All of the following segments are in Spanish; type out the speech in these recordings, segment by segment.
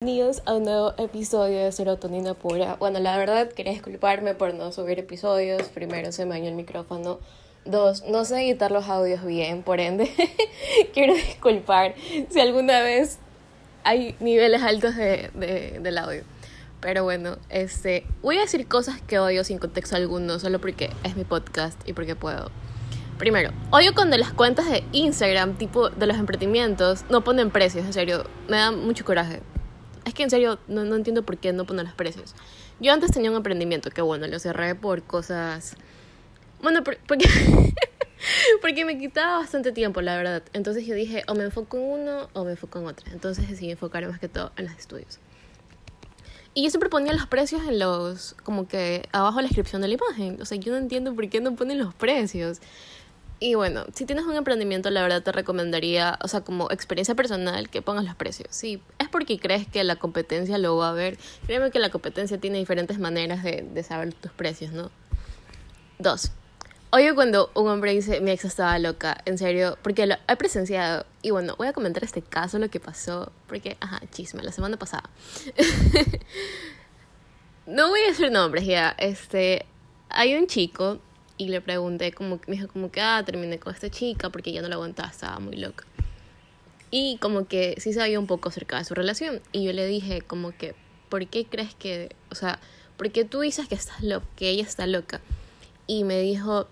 Bienvenidos a un nuevo episodio de Serotonina Pura. Bueno, la verdad quería disculparme por no subir episodios. Primero se me dañó el micrófono. Dos, no sé editar los audios bien, por ende quiero disculpar si alguna vez hay niveles altos de, de, del audio. Pero bueno, este, voy a decir cosas que odio sin contexto alguno, solo porque es mi podcast y porque puedo. Primero, odio cuando las cuentas de Instagram, tipo de los emprendimientos, no ponen precios, en serio, me da mucho coraje. Es que en serio no, no entiendo por qué no ponen los precios. Yo antes tenía un emprendimiento que bueno, lo cerré por cosas... Bueno, por, porque... porque me quitaba bastante tiempo, la verdad. Entonces yo dije, o me enfoco en uno o me enfoco en otra. Entonces decidí enfocar más que todo en los estudios. Y yo siempre ponía los precios en los, como que abajo de la descripción de la imagen. O sea, yo no entiendo por qué no ponen los precios. Y bueno, si tienes un emprendimiento, la verdad te recomendaría, o sea, como experiencia personal, que pongas los precios. Si es porque crees que la competencia lo va a ver, créeme que la competencia tiene diferentes maneras de, de saber tus precios, ¿no? Dos. Oye, cuando un hombre dice, mi ex estaba loca, en serio, porque lo he presenciado. Y bueno, voy a comentar este caso, lo que pasó, porque, ajá, chisme, la semana pasada. no voy a decir nombres ya, este, hay un chico y le pregunté como me dijo como que ah terminé con esta chica porque ya no la aguantaba estaba muy loca y como que sí sabía un poco acerca de su relación y yo le dije como que ¿por qué crees que o sea por qué tú dices que estás loca que ella está loca y me dijo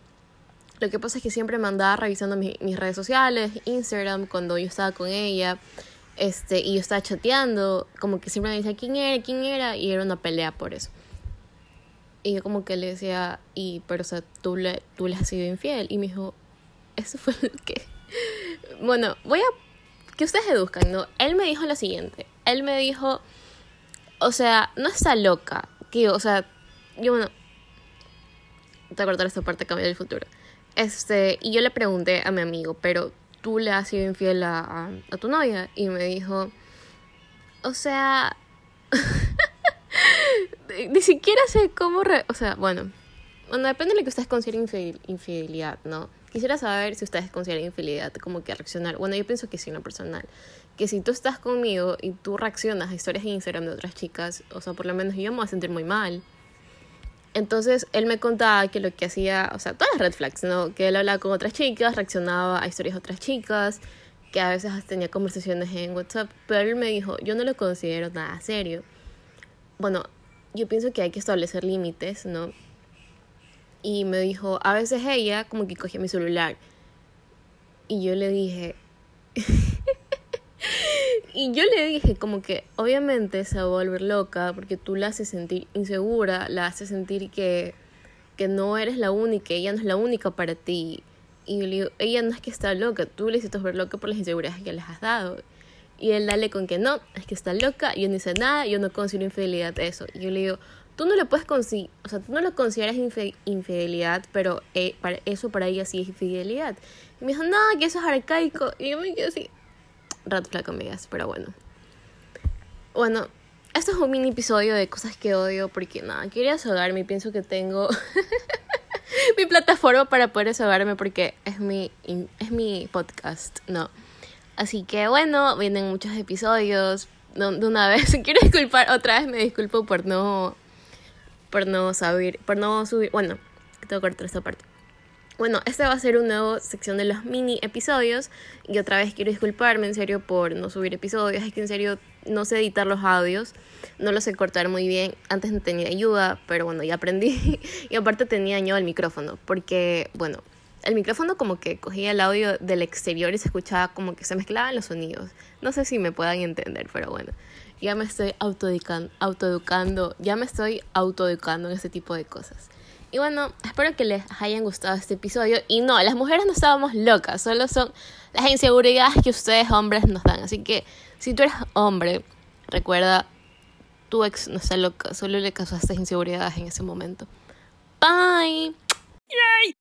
lo que pasa es que siempre me andaba revisando mis, mis redes sociales Instagram cuando yo estaba con ella este y yo estaba chateando como que siempre me decía quién era quién era y era una pelea por eso y yo como que le decía, y, pero o sea, tú le, tú le has sido infiel. Y me dijo, eso fue lo que... Bueno, voy a... Que ustedes deduzcan, ¿no? Él me dijo lo siguiente. Él me dijo, o sea, no está loca. Que, o sea, yo, bueno... Te voy a cortar esta parte, cambiar el futuro. Este, y yo le pregunté a mi amigo, pero tú le has sido infiel a, a tu novia. Y me dijo, o sea... ni siquiera sé cómo... o sea, bueno, bueno, depende de lo que ustedes consideren infidelidad, ¿no? Quisiera saber si ustedes consideran infidelidad, como que reaccionar. Bueno, yo pienso que sí, en lo personal. Que si tú estás conmigo y tú reaccionas a historias en Instagram de otras chicas, o sea, por lo menos yo me voy a sentir muy mal. Entonces, él me contaba que lo que hacía, o sea, todas las red flags, ¿no? Que él hablaba con otras chicas, reaccionaba a historias de otras chicas, que a veces tenía conversaciones en WhatsApp, pero él me dijo, yo no lo considero nada serio. Bueno, yo pienso que hay que establecer límites, ¿no? Y me dijo, a veces ella como que cogía mi celular. Y yo le dije... y yo le dije como que obviamente se va a volver loca porque tú la haces sentir insegura, la haces sentir que, que no eres la única, ella no es la única para ti. Y yo le digo, ella no es que está loca, tú le hiciste ver loca por las inseguridades que le has dado. Y él dale con que no, es que está loca, yo no hice nada, yo no considero infidelidad eso. Y yo le digo, tú no le puedes considerar, o sea, tú no lo consideras infidelidad, pero eh, para eso para ella sí es infidelidad. Y me dijo, no, que eso es arcaico. Y yo me quedé así, rat flaco, amigas, pero bueno. Bueno, este es un mini episodio de cosas que odio porque nada, quería desahogarme y pienso que tengo mi plataforma para poder desahogarme porque es mi, es mi podcast, no. Así que bueno, vienen muchos episodios. De una vez, quiero disculpar, otra vez me disculpo por no, por no saber, por no subir, bueno, tengo que cortar esta parte. Bueno, esta va a ser una nueva sección de los mini episodios y otra vez quiero disculparme en serio por no subir episodios, es que en serio no sé editar los audios, no los sé cortar muy bien, antes no tenía ayuda, pero bueno, ya aprendí y aparte tenía dañado el micrófono porque, bueno, el micrófono como que cogía el audio del exterior y se escuchaba como que se mezclaban los sonidos. No sé si me puedan entender, pero bueno, ya me estoy autoeducando, ya me estoy autoeducando en este tipo de cosas. Y bueno, espero que les hayan gustado este episodio. Y no, las mujeres no estábamos locas, solo son las inseguridades que ustedes hombres nos dan. Así que si tú eres hombre, recuerda, tu ex no está loca, solo le causaste inseguridades en ese momento. Bye. Yay.